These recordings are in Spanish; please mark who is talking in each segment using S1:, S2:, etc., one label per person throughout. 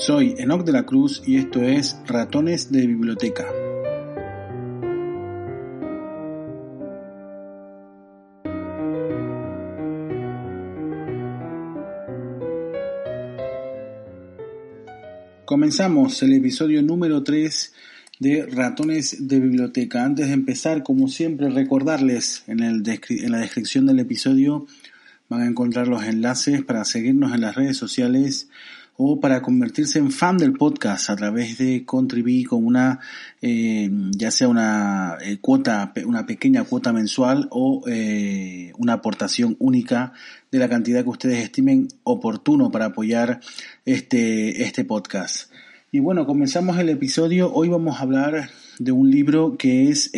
S1: Soy Enoc de la Cruz y esto es Ratones de Biblioteca. Comenzamos el episodio número 3 de Ratones de Biblioteca. Antes de empezar, como siempre, recordarles en, el en la descripción del episodio van a encontrar los enlaces para seguirnos en las redes sociales o para convertirse en fan del podcast a través de Contribui con una, eh, ya sea una eh, cuota, una pequeña cuota mensual o eh, una aportación única de la cantidad que ustedes estimen oportuno para apoyar este, este podcast. Y bueno, comenzamos el episodio. Hoy vamos a hablar de un libro que es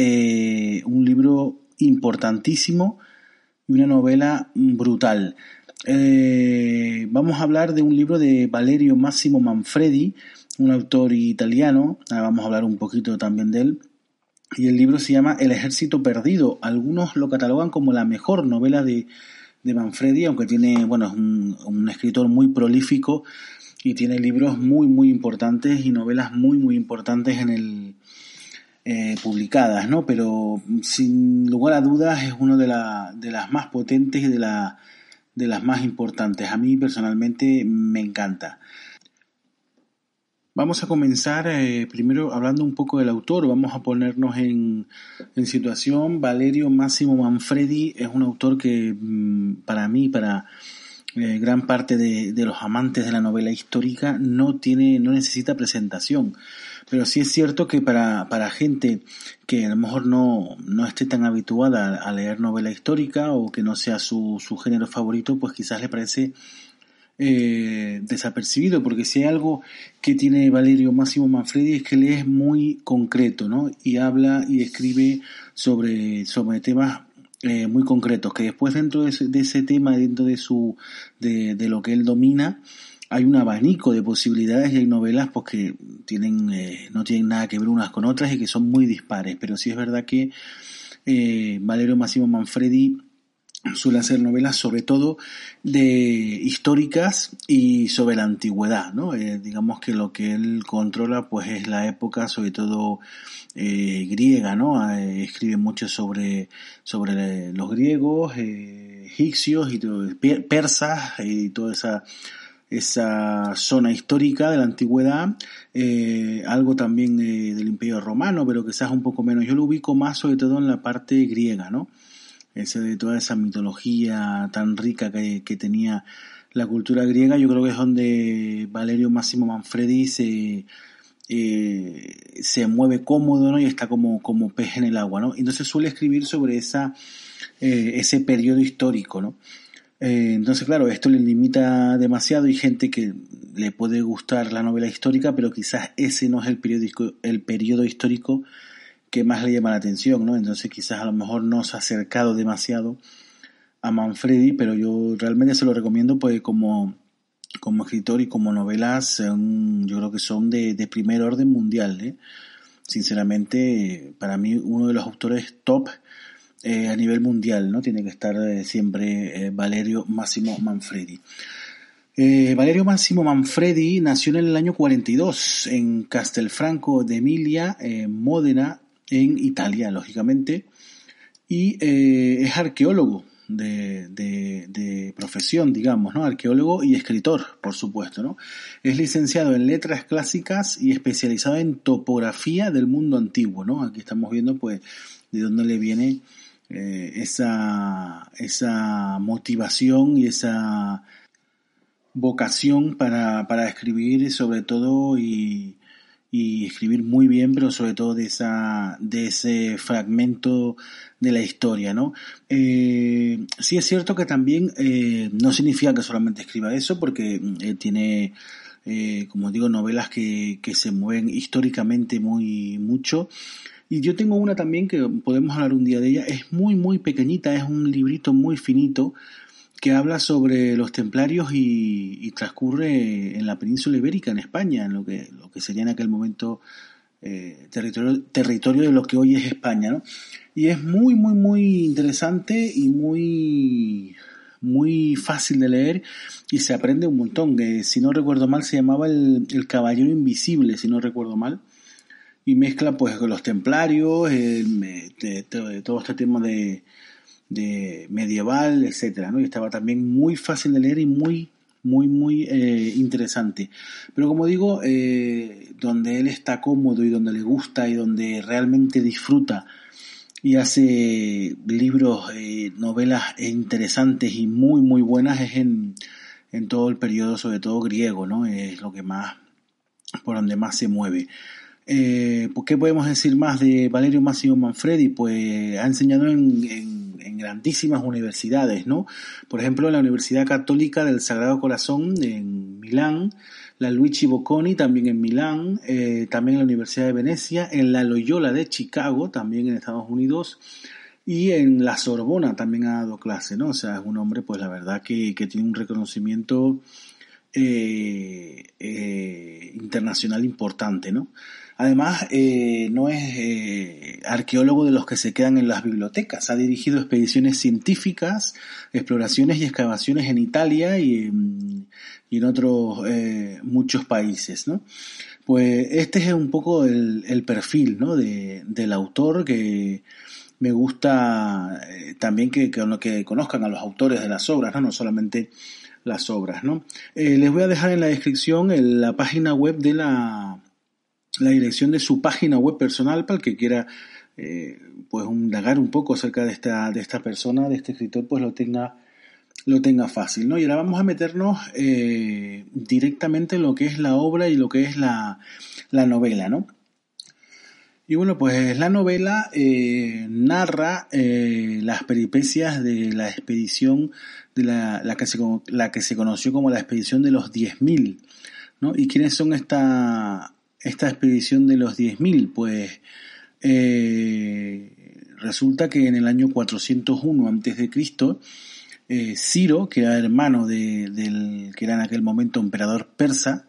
S1: un libro importantísimo una novela brutal. Eh, vamos a hablar de un libro de Valerio Massimo Manfredi, un autor italiano. vamos a hablar un poquito también de él. Y el libro se llama El ejército perdido. Algunos lo catalogan como la mejor novela de, Manfredi, aunque tiene, bueno, es un, escritor muy prolífico y tiene libros muy, muy importantes y novelas muy, muy importantes en el, eh, publicadas, ¿no? Pero sin lugar a dudas es uno de, de las más potentes y de la de las más importantes. A mí personalmente me encanta. Vamos a comenzar eh, primero hablando un poco del autor, vamos a ponernos en, situación. Valerio Máximo Manfredi es un autor que mm, para mí, para eh, gran parte de, de, los amantes de la novela histórica, no tiene, no necesita presentación. Pero sí es cierto que para, para gente que a lo mejor no, no esté tan habituada a leer novela histórica o que no sea su, su género favorito, pues quizás le parece eh, desapercibido, porque si hay algo que tiene Valerio Máximo Manfredi es que le es muy concreto, ¿no? Y habla y escribe sobre, sobre temas eh, muy concretos, que después dentro de ese, de ese tema, dentro de su, de, de lo que él domina, hay un abanico de posibilidades y hay novelas pues, que tienen, eh, no tienen nada que ver unas con otras y que son muy dispares. Pero sí es verdad que eh, Valerio Massimo Manfredi suele hacer novelas sobre todo de históricas y sobre la antigüedad, ¿no? Eh, digamos que lo que él controla pues es la época sobre todo griega, ¿no? escribe mucho sobre, sobre los griegos, egipcios y persas y toda esa esa zona histórica de la antigüedad, eh, algo también del Imperio Romano, pero quizás un poco menos. Yo lo ubico más sobre todo en la parte griega, ¿no? Ese de toda esa mitología tan rica que, tenía la cultura griega, yo creo que es donde Valerio Máximo Manfredi se, eh, se mueve cómodo, ¿no? Y está como, como pez en el agua, ¿no? Entonces suele escribir sobre esa, eh, ese periodo histórico, ¿no? Eh, entonces, claro, esto le limita demasiado y gente que le puede gustar la novela histórica, pero quizás ese no es el, periódico, el periodo histórico que más le llama la atención, ¿no? Entonces quizás a lo mejor no se ha acercado demasiado a Manfredi, pero yo realmente se lo recomiendo pues como, como escritor y como novelas, yo creo que son de, de primer orden mundial, ¿eh? Sinceramente, para mí uno de los autores top eh, a nivel mundial, ¿no? Tiene que estar eh, siempre eh, Valerio Massimo Manfredi. Valerio Massimo Manfredi nació en el año 42 en Castelfranco de Emilia, Módena, en Italia, lógicamente, y es arqueólogo de, de, profesión, digamos, ¿no? Arqueólogo y escritor, por supuesto, ¿no? Es licenciado en letras clásicas y especializado en topografía del mundo antiguo, ¿no? Aquí estamos viendo, pues, de dónde le viene eh, esa, esa motivación y esa vocación para, para escribir sobre todo y, y, escribir muy bien, pero sobre todo de, esa, de ese fragmento de la historia, ¿no? Eh, sí es cierto que también eh, no significa que solamente escriba eso, porque eh, tiene, como digo, novelas que, que se mueven históricamente muy mucho y yo tengo una también que podemos hablar un día de ella. Es muy, muy pequeñita, es un librito muy finito que habla sobre los templarios y, transcurre en la península ibérica, en España, en lo que, lo que sería en aquel momento eh, territorio, territorio de lo que hoy es España. Y es muy, muy, muy interesante y muy, muy fácil de leer y se aprende un montón. si no recuerdo mal, se llamaba el, el, Caballero Invisible, si no recuerdo mal. Y mezcla pues los templarios, todo este tema de, de medieval, etcétera, ¿no? Y estaba también muy fácil de leer y muy, muy, muy eh, interesante. Pero como digo, eh, donde él está cómodo y donde le gusta y donde realmente disfruta y hace libros, eh, novelas interesantes y muy, muy buenas es en, en todo el periodo, sobre todo griego, ¿no? Es lo que más, por donde más se mueve. Eh, ¿Qué podemos decir más de Valerio Massimo Manfredi? Pues ha enseñado en grandísimas universidades, ¿no? Por ejemplo, en la Universidad Católica del Sagrado Corazón en Milán, la Luigi Bocconi también en Milán, eh, también en la Universidad de Venecia, en la Loyola de Chicago, también en Estados Unidos, y en la Sorbona también ha dado clase, ¿no? O sea, es un hombre, pues la verdad que, tiene un reconocimiento eh, internacional importante, ¿no? Además, eh, no es eh, arqueólogo de los que se quedan en las bibliotecas. Ha dirigido expediciones científicas, exploraciones y excavaciones en Italia y, en otros eh, muchos países. ¿no? Pues este es un poco el, perfil ¿no? del autor que me gusta también que, que, conozcan a los autores de las obras, no, no solamente las obras. ¿no? les voy a dejar en la descripción la página web de la la dirección de su página web personal para el que quiera eh, pues indagar un poco acerca de esta, de esta persona, de este escritor, pues lo tenga, lo tenga fácil. ¿no? Y ahora vamos a meternos eh, directamente en lo que es la obra y lo que es la, la novela. ¿no? Y bueno, pues la novela eh, narra las peripecias de la expedición de la, la, que se, la que se conoció como la expedición de los 10.000. ¿no? ¿Y quiénes son esta, esta expedición de los 10.000? Pues eh, resulta que en el año 401 a.C., eh, Ciro, que era hermano de, del que era en aquel momento emperador persa,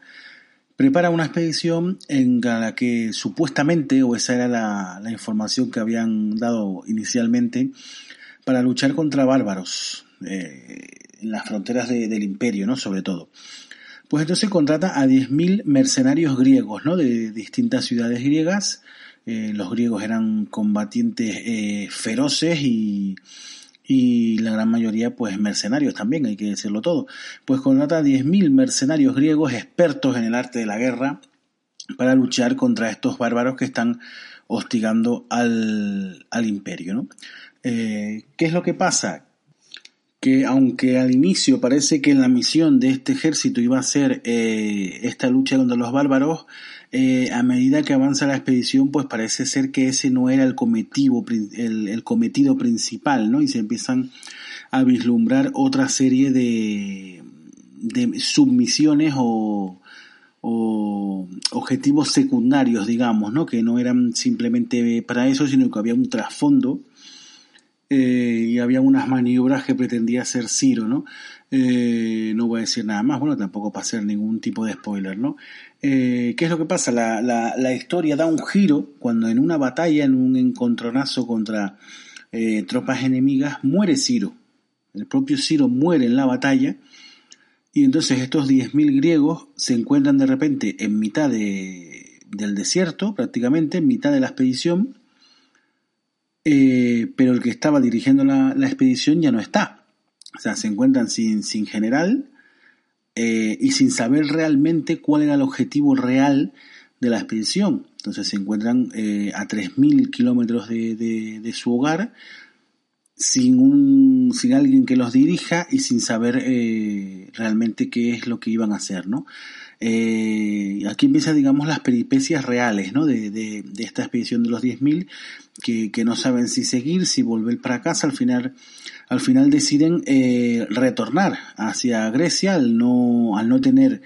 S1: prepara una expedición en la que supuestamente, o esa era la, información que habían dado inicialmente, para luchar contra bárbaros eh, en las fronteras del imperio, ¿no? Sobre todo. Pues entonces contrata a 10.000 mercenarios griegos, ¿no? De distintas ciudades griegas. Eh, los griegos eran combatientes eh, feroces y, y la gran mayoría pues mercenarios también, hay que decirlo todo. Pues contrata a 10.000 mercenarios griegos expertos en el arte de la guerra para luchar contra estos bárbaros que están hostigando al, al imperio. ¿no? Eh, ¿Qué es lo que pasa? Que aunque al inicio parece que la misión de este ejército iba a ser eh, esta lucha contra los bárbaros, eh, a medida que avanza la expedición, pues parece ser que ese no era el cometido, el, cometido principal, ¿no? Y se empiezan a vislumbrar otra serie de, submisiones o, o objetivos secundarios, digamos, ¿no? Que no eran simplemente para eso, sino que había un trasfondo eh, y había unas maniobras que pretendía hacer Ciro, ¿no? Eh, no voy a decir nada más, bueno, tampoco para hacer ningún tipo de spoiler, ¿no? Eh, ¿Qué es lo que pasa? La, la, la, historia da un giro cuando en una batalla, en un encontronazo contra tropas enemigas, muere Ciro. El propio Ciro muere en la batalla y entonces estos 10.000 griegos se encuentran de repente en mitad de, del desierto, prácticamente, en mitad de la expedición, eh, pero el que estaba dirigiendo la, expedición ya no está. O sea, se encuentran sin, sin general eh, y sin saber realmente cuál era el objetivo real de la expedición. Entonces se encuentran eh, a 3.000 kilómetros de, de, su hogar, sin, un, sin alguien que los dirija y sin saber realmente qué es lo que iban a hacer, ¿no? Eh, aquí empiezan, digamos, las peripecias reales ¿no? de, de, esta expedición de los 10.000, que, que no saben si seguir, si volver para casa. Al final, al final deciden eh, retornar hacia Grecia al no, al no tener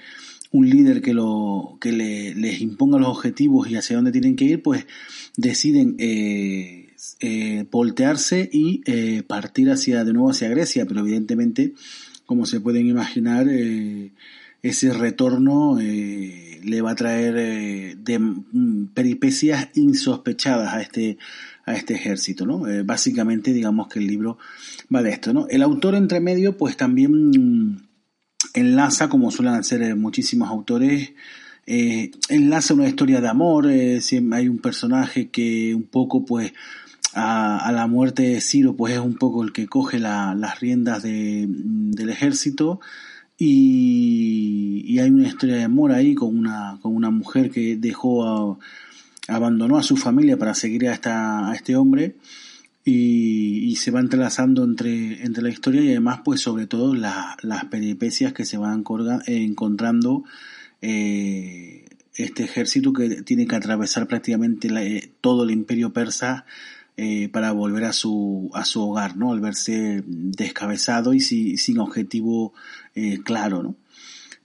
S1: un líder que, lo, que le, les imponga los objetivos y hacia dónde tienen que ir, pues deciden eh, eh voltearse y eh, partir hacia, de nuevo hacia Grecia, pero evidentemente, como se pueden imaginar, eh, ese retorno eh, le va a traer eh, de, mm, peripecias insospechadas a este, a este ejército, ¿no? Eh, básicamente, digamos que el libro va de esto, ¿no? El autor entre medio, pues también mm, enlaza, como suelen hacer muchísimos autores, enlaza una historia de amor, hay un personaje que un poco, pues, a, la muerte de Ciro, pues es un poco el que coge las riendas de, del ejército y, hay una historia de amor ahí con una, con una mujer que dejó, abandonó a su familia para seguir a, esta, a este hombre y, se va entrelazando entre, entre la historia y además pues sobre todo las peripecias que se van encontrando eh, este ejército que tiene que atravesar prácticamente eh, todo el imperio persa eh, para volver a su, a su hogar, ¿no? Al verse descabezado y sin objetivo eh, claro, ¿no?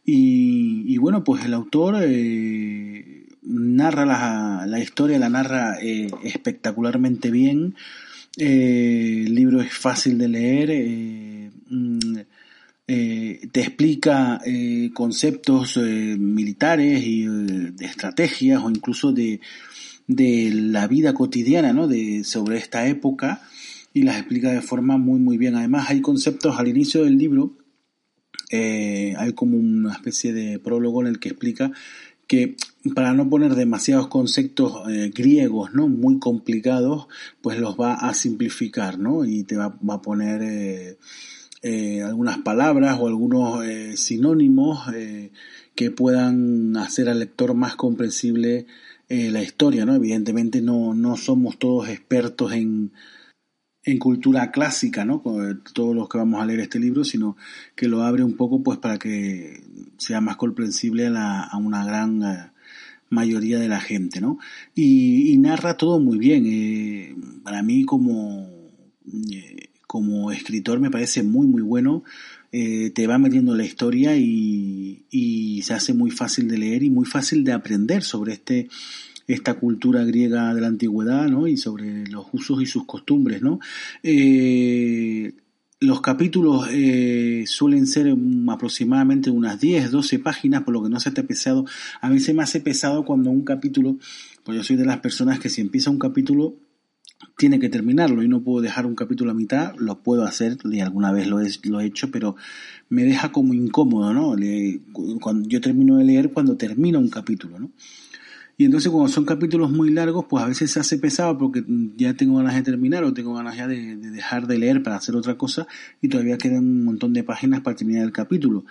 S1: Y, bueno, pues el autor eh, narra la, la, historia, la narra espectacularmente bien. el libro es fácil de leer. Mm, te explica conceptos militares y de estrategias o incluso de, de la vida cotidiana, ¿no? De, sobre esta época y las explica de forma muy, muy bien. Además, hay conceptos al inicio del libro, eh, hay como una especie de prólogo en el que explica que para no poner demasiados conceptos eh, griegos, ¿no? Muy complicados, pues los va a simplificar, ¿no? Y te va, a poner eh, algunas palabras o algunos sinónimos que puedan hacer al lector más comprensible eh, la historia, ¿no? Evidentemente no, no somos todos expertos en, en cultura clásica, ¿no? Todos los que vamos a leer este libro, sino que lo abre un poco pues para que sea más comprensible a, la, a una gran eh, mayoría de la gente, ¿no? Y, narra todo muy bien. Eh, para mí como, como escritor me parece muy muy bueno eh, te va metiendo en la historia y, se hace muy fácil de leer y muy fácil de aprender sobre este esta cultura griega de la antigüedad ¿no? y sobre los usos y sus costumbres. ¿no? Eh, los capítulos eh, suelen ser aproximadamente unas 10, 12 páginas, por lo que no se te pesado. A mí se me hace pesado cuando un capítulo, pues yo soy de las personas que si empieza un capítulo tiene que terminarlo y no puedo dejar un capítulo a mitad, lo puedo hacer, y alguna vez lo he, lo he hecho, pero me deja como incómodo, ¿no? cuando yo termino de leer cuando termina un capítulo, ¿no? Y entonces cuando son capítulos muy largos, pues a veces se hace pesado porque ya tengo ganas de terminar o tengo ganas ya de, de dejar de leer para hacer otra cosa y todavía quedan un montón de páginas para terminar el capítulo.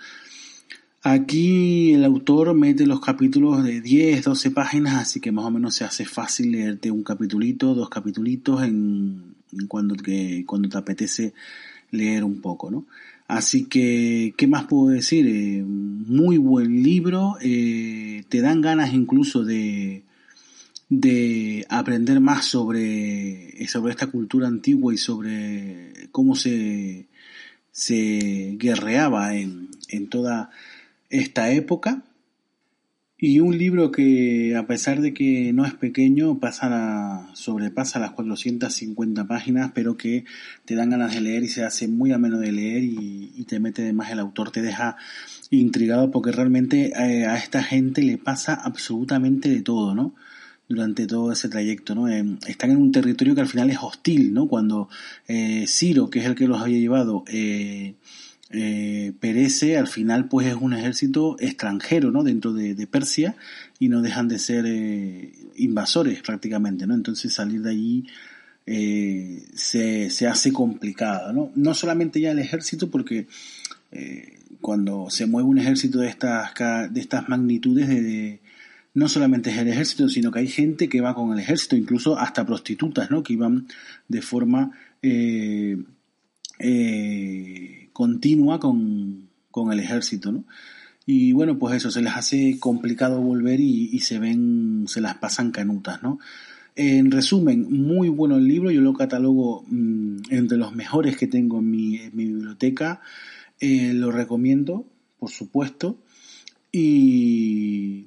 S1: Aquí el autor mete los capítulos de 10, 12 páginas, así que más o menos se hace fácil leerte un capitulito, dos capitulitos en, cuando, que, cuando te apetece leer un poco, ¿no? Así que, ¿qué más puedo decir? Eh, muy buen libro, eh, te dan ganas incluso de, de aprender más sobre, sobre esta cultura antigua y sobre cómo se, se guerreaba en, en toda esta época y un libro que a pesar de que no es pequeño pasa sobrepasa las 450 páginas pero que te dan ganas de leer y se hace muy ameno de leer y, te mete de más el autor te deja intrigado porque realmente eh, a esta gente le pasa absolutamente de todo no durante todo ese trayecto, ¿no? Eh, están en un territorio que al final es hostil, ¿no? Cuando eh, Ciro, que es el que los había llevado, eh, perece, al final pues es un ejército extranjero, ¿no? Dentro de, Persia y no dejan de ser eh, invasores prácticamente, ¿no? Entonces salir de allí eh, se, se, hace complicado, ¿no? No solamente ya el ejército, porque cuando se mueve un ejército de estas, de estas magnitudes, de, no solamente es el ejército, sino que hay gente que va con el ejército, incluso hasta prostitutas, ¿no? Que iban de forma continua con, con el ejército, ¿no? Y bueno, pues eso, se les hace complicado volver y, se ven, se las pasan canutas, ¿no? En resumen, muy bueno el libro, yo lo catalogo mm, entre los mejores que tengo en mi, biblioteca, eh, lo recomiendo, por supuesto, y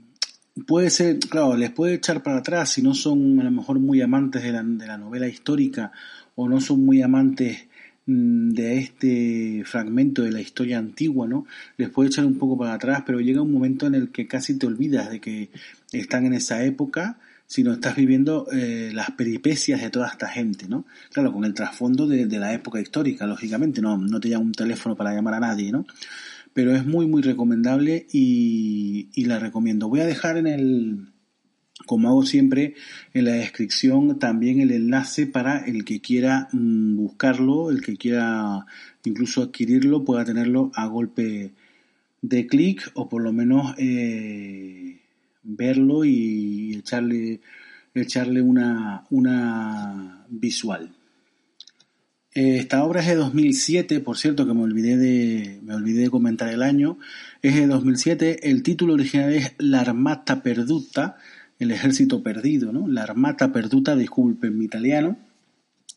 S1: puede ser, claro, les puede echar para atrás si no son a lo mejor muy amantes de la, de la novela histórica o no son muy amantes de este fragmento de la historia antigua, ¿no? Les puede echar un poco para atrás, pero llega un momento en el que casi te olvidas de que están en esa época, sino estás viviendo eh, las peripecias de toda esta gente, ¿no? Claro, con el trasfondo de, la época histórica, lógicamente, no, no te llama un teléfono para llamar a nadie, ¿no? Pero es muy, muy recomendable y la recomiendo. Voy a dejar en el, como hago siempre en la descripción también el enlace para el que quiera mm, buscarlo, el que quiera incluso adquirirlo, pueda tenerlo a golpe de clic o por lo menos eh, verlo y echarle, echarle una, una visual. Esta obra es de 2007, por cierto, que me olvidé de, me olvidé de comentar el año. Es de 2007. El título original es La Armata Perduta el ejército perdido, ¿no? La Armata Perduta, disculpen mi italiano,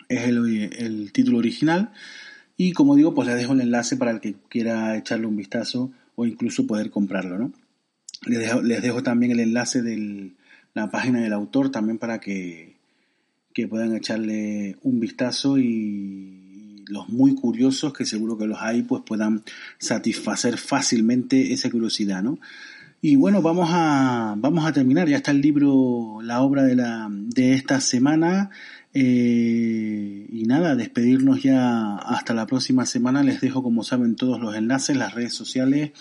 S1: es el, título original. Y como digo, pues les dejo el enlace para el que quiera echarle un vistazo o incluso poder comprarlo, ¿no? Les dejo, también el enlace de la página del autor también para que, que puedan echarle un vistazo y los muy curiosos, que seguro que los hay, pues puedan satisfacer fácilmente esa curiosidad, ¿no? Y bueno, vamos a, vamos a terminar. Ya está el libro, la obra de, la, de esta semana. Eh, y nada, despedirnos ya hasta la próxima semana. Les dejo, como saben, todos los enlaces, las redes sociales,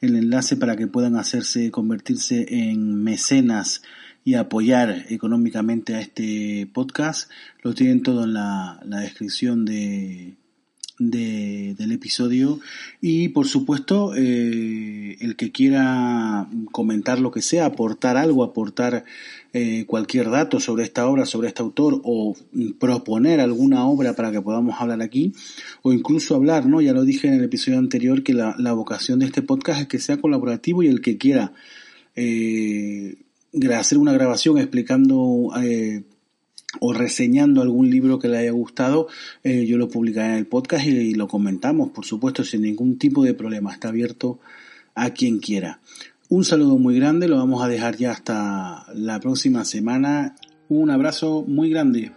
S1: el enlace para que puedan hacerse, convertirse en mecenas y apoyar económicamente a este podcast. Lo tienen todo en la, la descripción de, de, del episodio y por supuesto eh, el que quiera comentar lo que sea, aportar algo, aportar eh, cualquier dato sobre esta obra, sobre este autor o proponer alguna obra para que podamos hablar aquí o incluso hablar, ¿no? Ya lo dije en el episodio anterior que la, vocación de este podcast es que sea colaborativo y el que quiera eh, hacer una grabación explicando o reseñando algún libro que le haya gustado, eh, yo lo publicaré en el podcast y, lo comentamos, por supuesto, sin ningún tipo de problema. Está abierto a quien quiera. Un saludo muy grande, lo vamos a dejar ya hasta la próxima semana. Un abrazo muy grande.